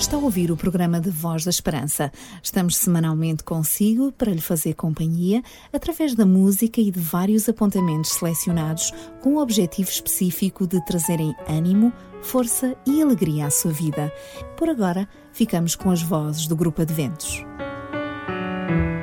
Está a ouvir o programa de Voz da Esperança. Estamos semanalmente consigo para lhe fazer companhia através da música e de vários apontamentos selecionados com o objetivo específico de trazerem ânimo, força e alegria à sua vida. Por agora, ficamos com as vozes do Grupo Adventos. são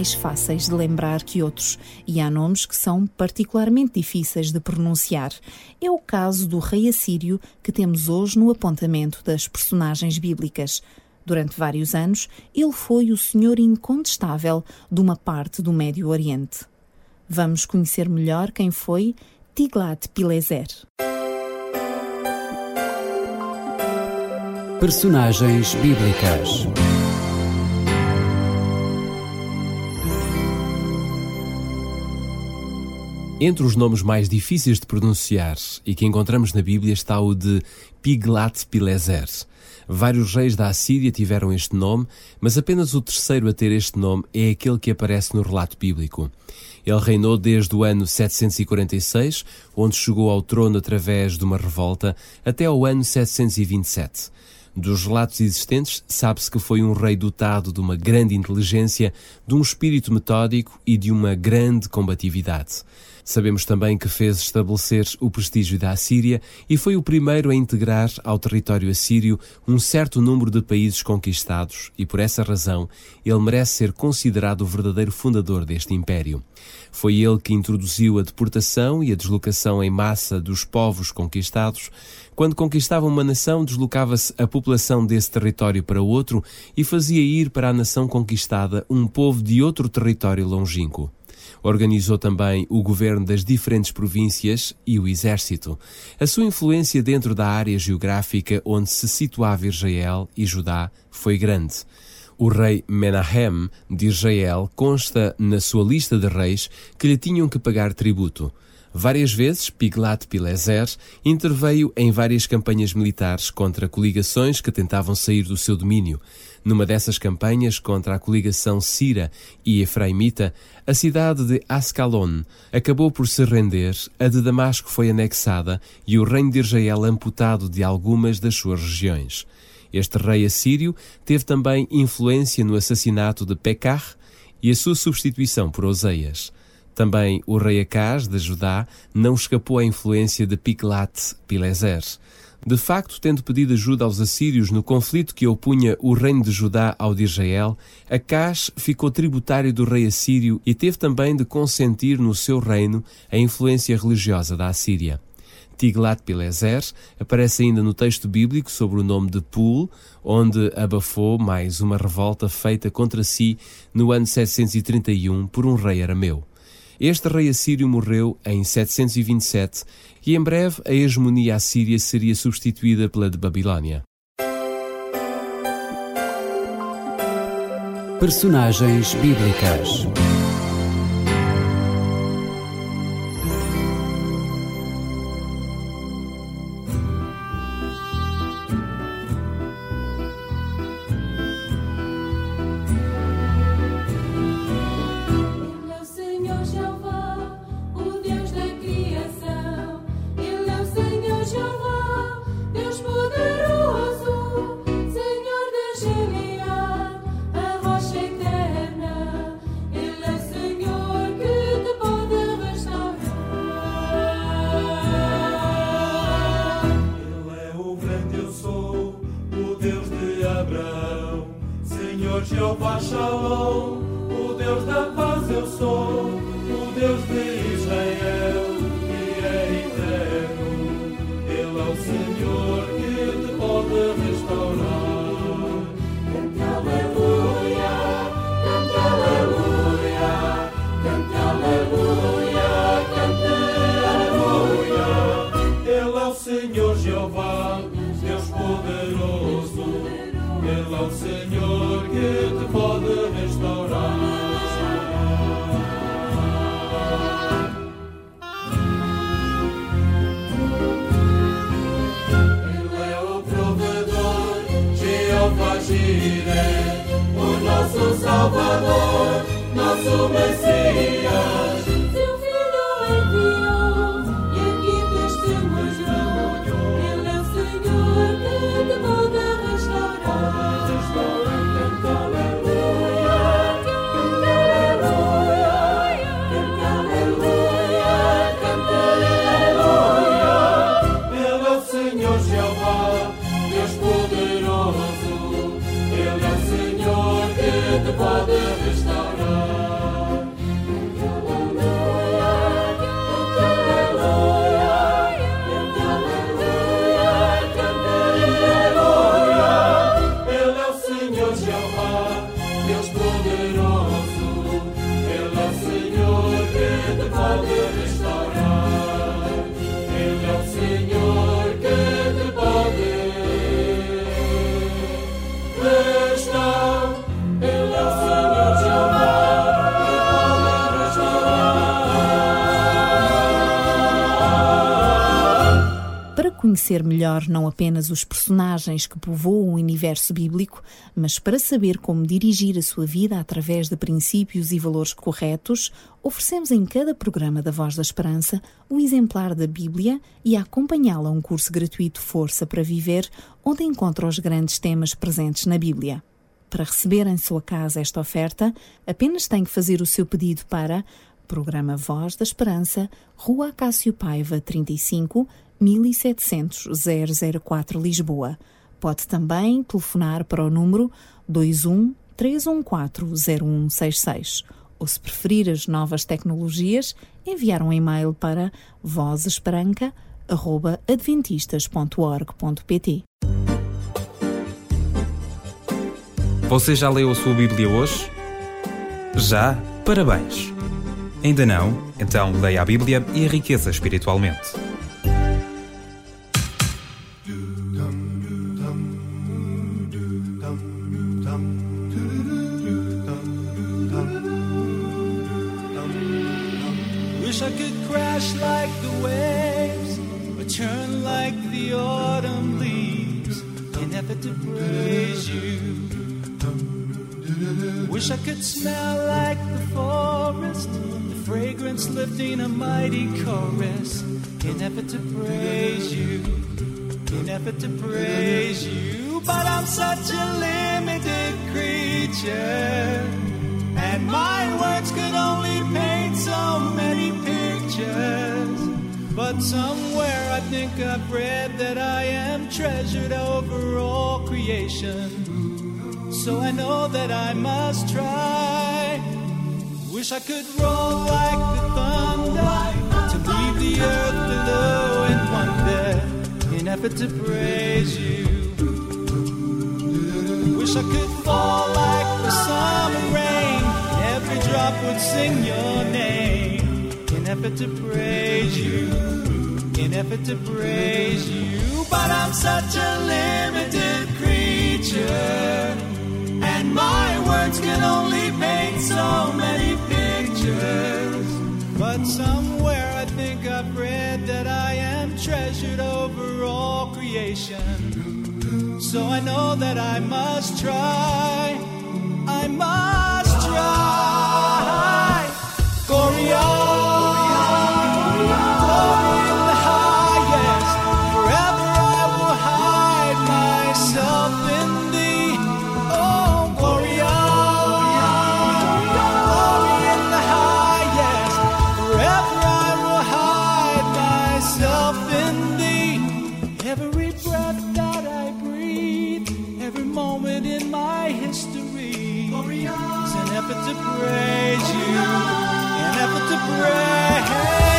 mais fáceis de lembrar que outros e há nomes que são particularmente difíceis de pronunciar. É o caso do rei assírio que temos hoje no apontamento das personagens bíblicas. Durante vários anos, ele foi o senhor incontestável de uma parte do Médio Oriente. Vamos conhecer melhor quem foi Tiglat-Pileser. Personagens bíblicas. Entre os nomes mais difíceis de pronunciar e que encontramos na Bíblia está o de Piglat-Pileser. Vários reis da Assíria tiveram este nome, mas apenas o terceiro a ter este nome é aquele que aparece no relato bíblico. Ele reinou desde o ano 746, onde chegou ao trono através de uma revolta, até ao ano 727. Dos relatos existentes, sabe-se que foi um rei dotado de uma grande inteligência, de um espírito metódico e de uma grande combatividade. Sabemos também que fez estabelecer o prestígio da Assíria e foi o primeiro a integrar ao território assírio um certo número de países conquistados, e por essa razão ele merece ser considerado o verdadeiro fundador deste império. Foi ele que introduziu a deportação e a deslocação em massa dos povos conquistados. Quando conquistava uma nação, deslocava-se a população desse território para outro e fazia ir para a nação conquistada um povo de outro território longínquo. Organizou também o governo das diferentes províncias e o exército. A sua influência dentro da área geográfica onde se situava Israel e Judá foi grande. O rei Menahem de Israel consta na sua lista de reis que lhe tinham que pagar tributo. Várias vezes, Piglat-Pileser interveio em várias campanhas militares contra coligações que tentavam sair do seu domínio. Numa dessas campanhas contra a coligação Sira e Efraimita, a cidade de Ascalon acabou por se render, a de Damasco foi anexada e o reino de Israel amputado de algumas das suas regiões. Este rei assírio teve também influência no assassinato de Pekah e a sua substituição por Oseias. Também o rei Acaz de Judá não escapou à influência de Piglat-Pileser. De facto, tendo pedido ajuda aos assírios no conflito que opunha o reino de Judá ao de Israel, Acaz ficou tributário do rei assírio e teve também de consentir no seu reino a influência religiosa da Assíria. Tiglat-Pileser aparece ainda no texto bíblico sobre o nome de Pul, onde abafou mais uma revolta feita contra si no ano 731 por um rei arameu. Este rei assírio morreu em 727 e em breve a hegemonia assíria seria substituída pela de Babilônia. Personagens bíblicas. Conhecer melhor não apenas os personagens que povoam o universo bíblico, mas para saber como dirigir a sua vida através de princípios e valores corretos, oferecemos em cada programa da Voz da Esperança um exemplar da Bíblia e a acompanhá-la um curso gratuito Força para Viver, onde encontra os grandes temas presentes na Bíblia. Para receber em sua casa esta oferta, apenas tem que fazer o seu pedido para Programa Voz da Esperança, Rua Cássio Paiva, 35 1700 004 Lisboa. Pode também telefonar para o número 21 314 0166 ou, se preferir as novas tecnologias, enviar um e-mail para vozesperanca.adventistas.org.pt. Você já leu a sua Bíblia hoje? Já? Parabéns! Ainda não? Então leia a Bíblia e enriqueça espiritualmente. Wish I could crash like the waves, or turn like the autumn leaves, in effort to praise you. Wish I could smell like the forest, the fragrance lifting a mighty chorus, in effort to praise you, in effort to praise you. But I'm such a limited creature. And my words could only paint so many But somewhere I think I've read that I am treasured over all creation. So I know that I must try. Wish I could roll like the thunder to leave the earth below in wonder in effort to praise you. Wish I could fall like the summer rain. Every drop would sing your name. Effort to praise you. In effort to praise you. But I'm such a limited creature. And my words can only paint so many pictures. But somewhere I think I've read that I am treasured over all creation. So I know that I must try. I must try. Every breath that I breathe, every moment in my history is an effort to praise you, an effort to praise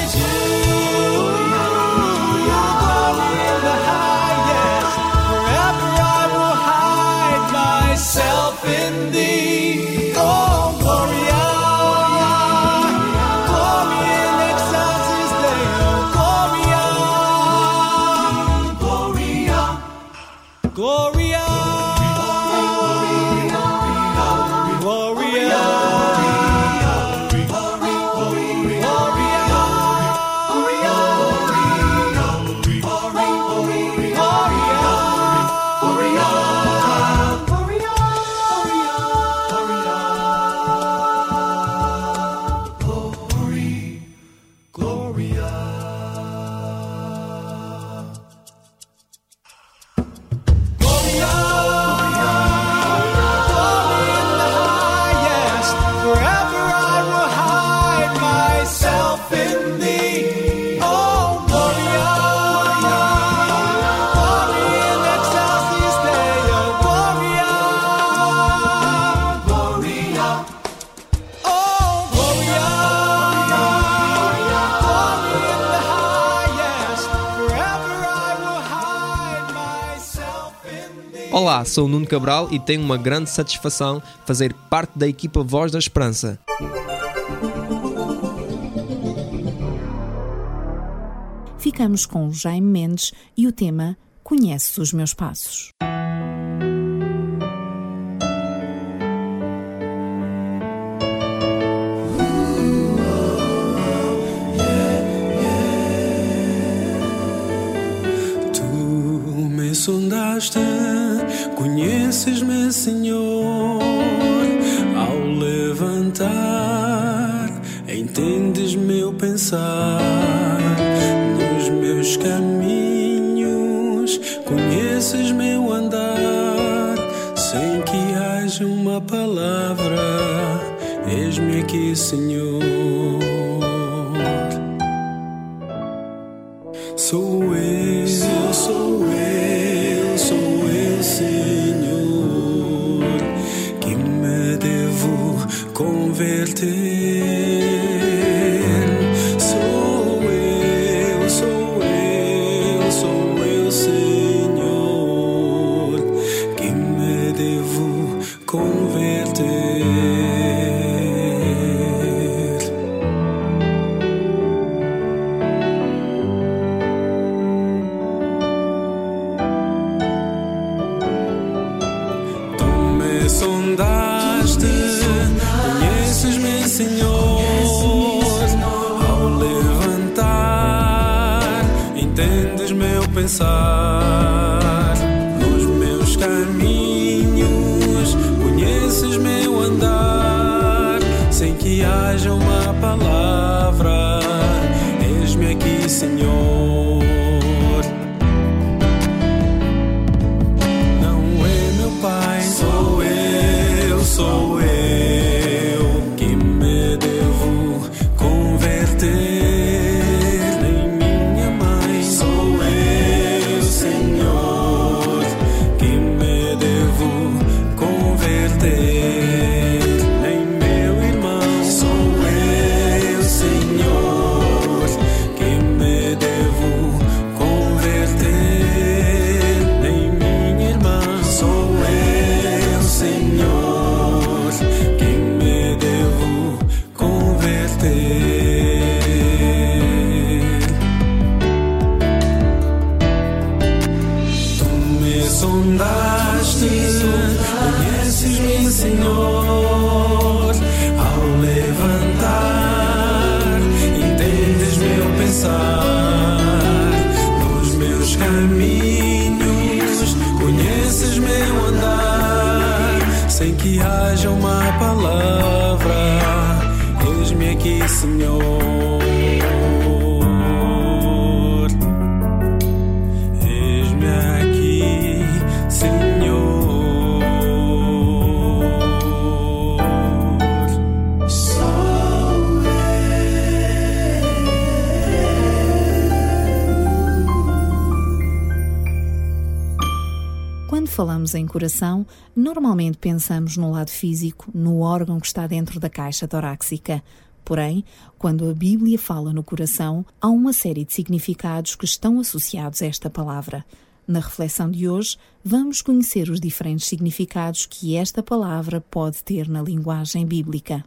warrior. Sou o Nuno Cabral e tenho uma grande satisfação fazer parte da equipa Voz da Esperança. Ficamos com Jaime Mendes e o tema Conheces os meus passos. Conheces-me, Senhor, ao levantar, entendes meu pensar nos meus caminhos, conheces meu andar, sem que haja uma palavra, eis-me aqui, Senhor. cool. Falamos em coração, normalmente pensamos no lado físico, no órgão que está dentro da caixa torácica. Porém, quando a Bíblia fala no coração, há uma série de significados que estão associados a esta palavra. Na reflexão de hoje, vamos conhecer os diferentes significados que esta palavra pode ter na linguagem bíblica.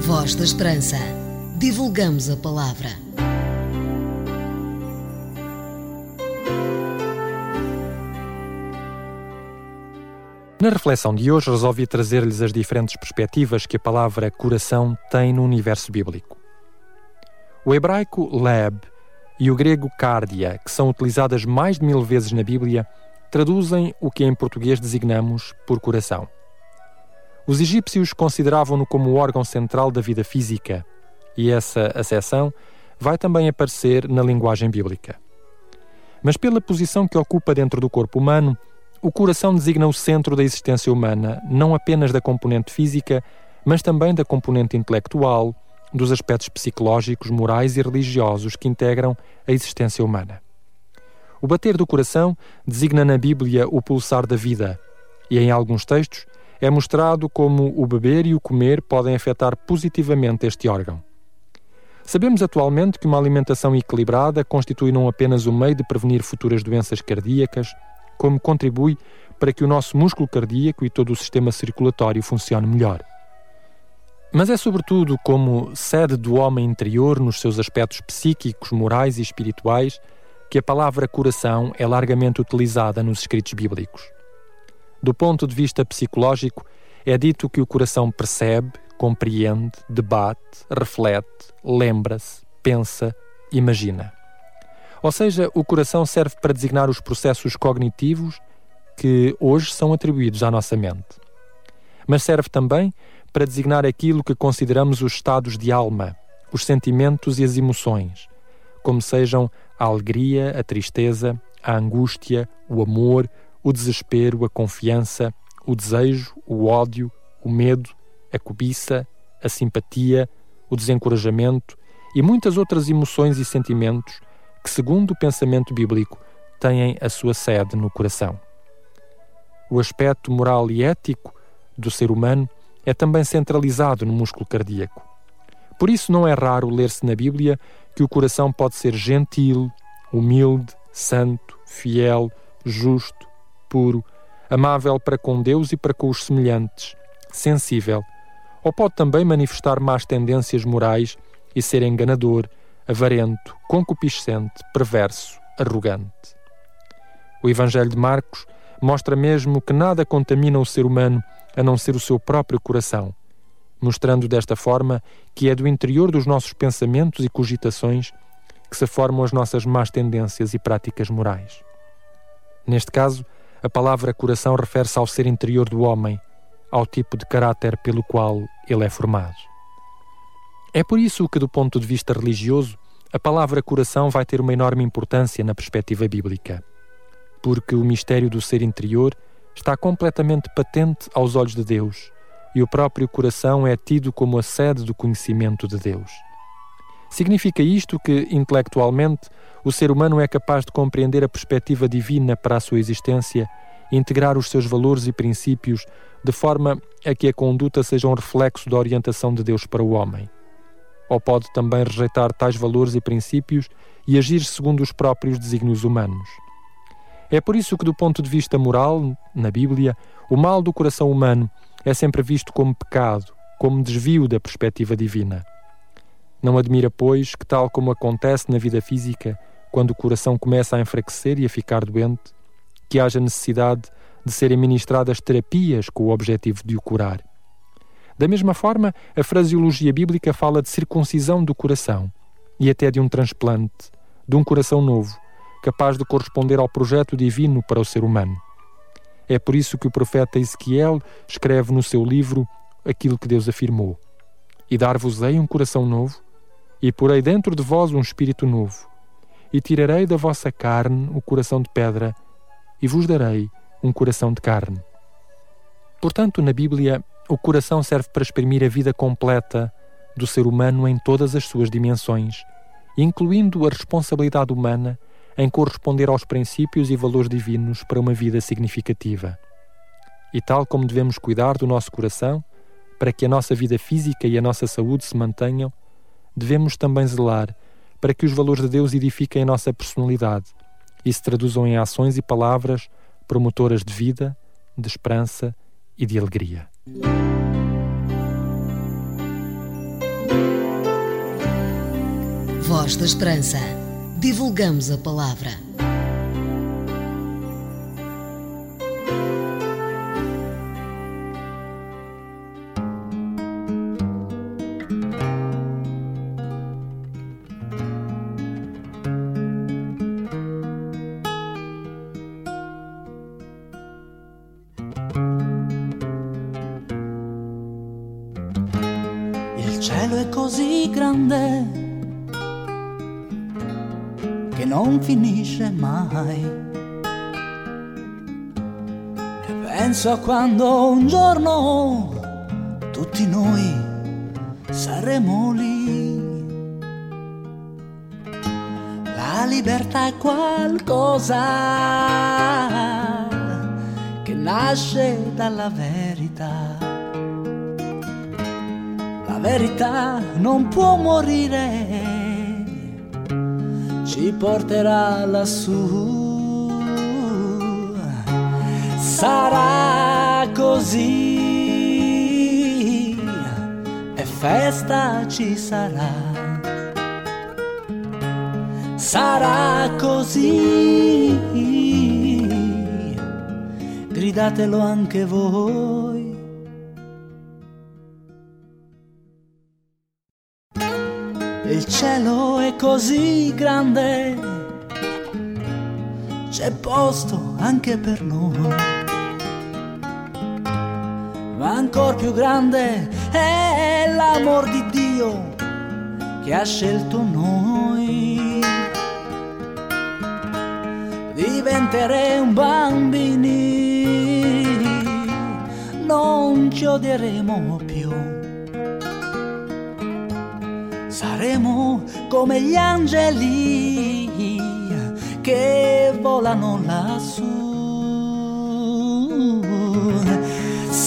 Voz da Esperança. Divulgamos a palavra. Na reflexão de hoje, resolvi trazer-lhes as diferentes perspectivas que a palavra coração tem no universo bíblico. O hebraico leb e o grego cardia, que são utilizadas mais de mil vezes na Bíblia, traduzem o que em português designamos por coração. Os egípcios consideravam-no como o órgão central da vida física, e essa acessão vai também aparecer na linguagem bíblica. Mas pela posição que ocupa dentro do corpo humano, o coração designa o centro da existência humana, não apenas da componente física, mas também da componente intelectual, dos aspectos psicológicos, morais e religiosos que integram a existência humana. O bater do coração designa na Bíblia o pulsar da vida, e em alguns textos é mostrado como o beber e o comer podem afetar positivamente este órgão. Sabemos atualmente que uma alimentação equilibrada constitui não apenas o meio de prevenir futuras doenças cardíacas, como contribui para que o nosso músculo cardíaco e todo o sistema circulatório funcione melhor. Mas é sobretudo como sede do homem interior nos seus aspectos psíquicos, morais e espirituais que a palavra coração é largamente utilizada nos escritos bíblicos. Do ponto de vista psicológico, é dito que o coração percebe, compreende, debate, reflete, lembra-se, pensa, imagina. Ou seja, o coração serve para designar os processos cognitivos que hoje são atribuídos à nossa mente. Mas serve também para designar aquilo que consideramos os estados de alma, os sentimentos e as emoções, como sejam a alegria, a tristeza, a angústia, o amor, o desespero, a confiança, o desejo, o ódio, o medo, a cobiça, a simpatia, o desencorajamento e muitas outras emoções e sentimentos que, segundo o pensamento bíblico, têm a sua sede no coração. O aspecto moral e ético do ser humano é também centralizado no músculo cardíaco. Por isso, não é raro ler-se na Bíblia que o coração pode ser gentil, humilde, santo, fiel, justo, puro, amável para com Deus e para com os semelhantes, sensível, ou pode também manifestar más tendências morais e ser enganador, avarento, concupiscente, perverso, arrogante. O Evangelho de Marcos mostra mesmo que nada contamina o ser humano a não ser o seu próprio coração, mostrando desta forma que é do interior dos nossos pensamentos e cogitações que se formam as nossas más tendências e práticas morais. Neste caso, a palavra coração refere-se ao ser interior do homem, ao tipo de caráter pelo qual ele é formado. É por isso que, do ponto de vista religioso, a palavra coração vai ter uma enorme importância na perspectiva bíblica, porque o mistério do ser interior está completamente patente aos olhos de Deus e o próprio coração é tido como a sede do conhecimento de Deus. Significa isto que, intelectualmente, o ser humano é capaz de compreender a perspectiva divina para a sua existência e integrar os seus valores e princípios de forma a que a conduta seja um reflexo da orientação de Deus para o homem. Ou pode também rejeitar tais valores e princípios e agir segundo os próprios desígnios humanos. É por isso que, do ponto de vista moral, na Bíblia, o mal do coração humano é sempre visto como pecado, como desvio da perspectiva divina. Não admira, pois, que, tal como acontece na vida física, quando o coração começa a enfraquecer e a ficar doente, que haja necessidade de serem ministradas terapias com o objetivo de o curar. Da mesma forma, a fraseologia bíblica fala de circuncisão do coração e até de um transplante, de um coração novo, capaz de corresponder ao projeto divino para o ser humano. É por isso que o profeta Ezequiel escreve no seu livro aquilo que Deus afirmou: E dar-vos-ei um coração novo, e porei dentro de vós um espírito novo, e tirarei da vossa carne o coração de pedra, e vos darei um coração de carne. Portanto, na Bíblia, o coração serve para exprimir a vida completa do ser humano em todas as suas dimensões, incluindo a responsabilidade humana em corresponder aos princípios e valores divinos para uma vida significativa. E tal como devemos cuidar do nosso coração, para que a nossa vida física e a nossa saúde se mantenham, devemos também zelar para que os valores de Deus edifiquem a nossa personalidade e se traduzam em ações e palavras promotoras de vida, de esperança e de alegria. Voz da Esperança. Divulgamos a palavra. Penso a quando un giorno tutti noi saremo lì. La libertà è qualcosa che nasce dalla verità. La verità non può morire, ci porterà lassù. Sarà così e festa ci sarà. Sarà così, gridatelo anche voi. Il cielo è così grande c'è posto anche per noi. Ma ancora più grande è l'amor di Dio che ha scelto noi. Diventeremo bambini, non ci odieremo più. Saremo come gli angeli che volano lassù.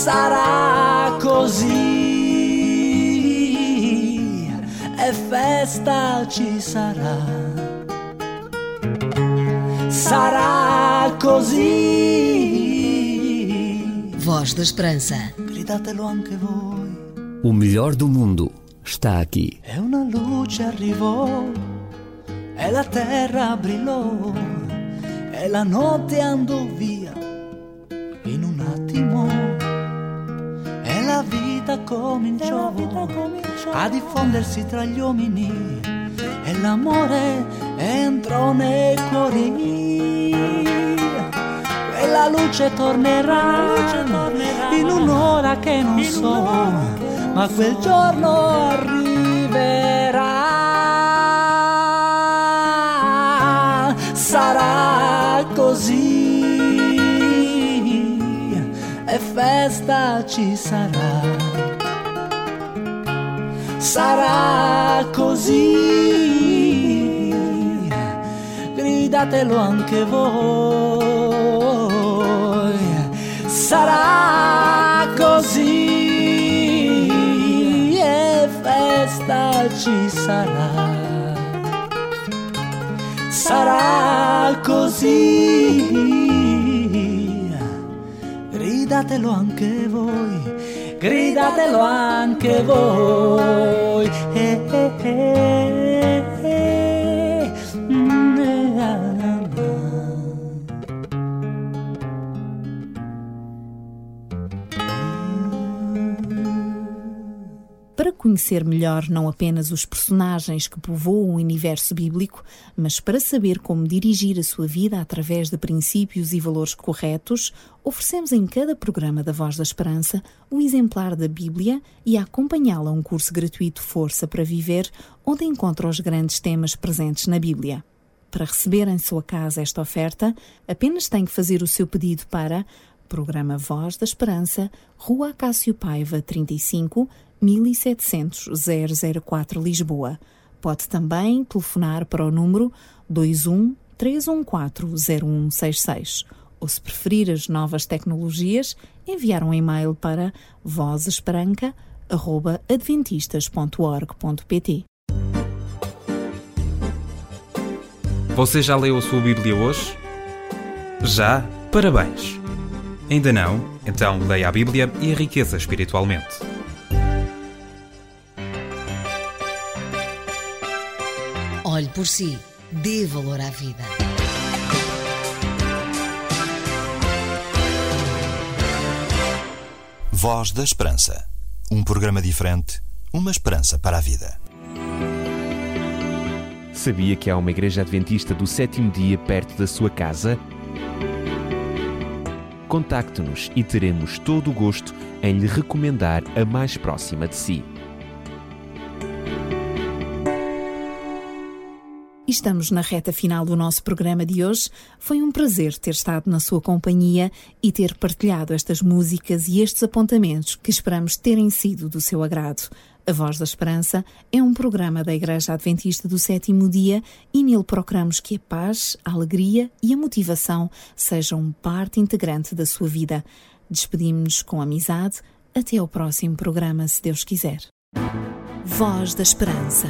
Sarà così e festa ci sarà. Sarà così. Voz da Esperança. Gridatelo anche voi. O melhor do mundo está aqui. E una luce arrivò e la terra brillò e la notte andò via in un attimo e la vita cominciò, a diffondersi tra gli uomini e l'amore entrò nei cuori. Quella luce tornerà, in un'ora che non so ma quel giorno arriverà. Sarà così festa ci sarà. Sarà così, gridatelo anche voi. Sarà così e festa ci sarà. Sarà così, gridatelo anche voi, gridatelo anche voi. Eh, eh, eh, conhecer melhor não apenas os personagens que povoam o universo bíblico, mas para saber como dirigir a sua vida através de princípios e valores corretos, oferecemos em cada programa da Voz da Esperança um exemplar da Bíblia e a acompanhá-la um curso gratuito Força para Viver, onde encontra os grandes temas presentes na Bíblia. Para receber em sua casa esta oferta, apenas tem que fazer o seu pedido para Programa Voz da Esperança, Rua Acácio Paiva 35, 1700 004 Lisboa. Pode também telefonar para o número 21 314 0166 ou, se preferir as novas tecnologias, enviar um e-mail para vozesperanca.adventistas.org.pt. Você já leu a sua Bíblia hoje? Já? Parabéns! Ainda não? Então leia a Bíblia e enriqueça espiritualmente. Por si. Dê valor à vida. Voz da Esperança. Um programa diferente, uma esperança para a vida. Sabia que há uma igreja adventista do sétimo dia perto da sua casa? Contacte-nos e teremos todo o gosto em lhe recomendar a mais próxima de si. Estamos na reta final do nosso programa de hoje. Foi um prazer ter estado na sua companhia e ter partilhado estas músicas e estes apontamentos que esperamos terem sido do seu agrado. A Voz da Esperança é um programa da Igreja Adventista do Sétimo Dia e nele procuramos que a paz, a alegria e a motivação sejam parte integrante da sua vida. Despedimos-nos com amizade. Até ao próximo programa, se Deus quiser. Voz da Esperança.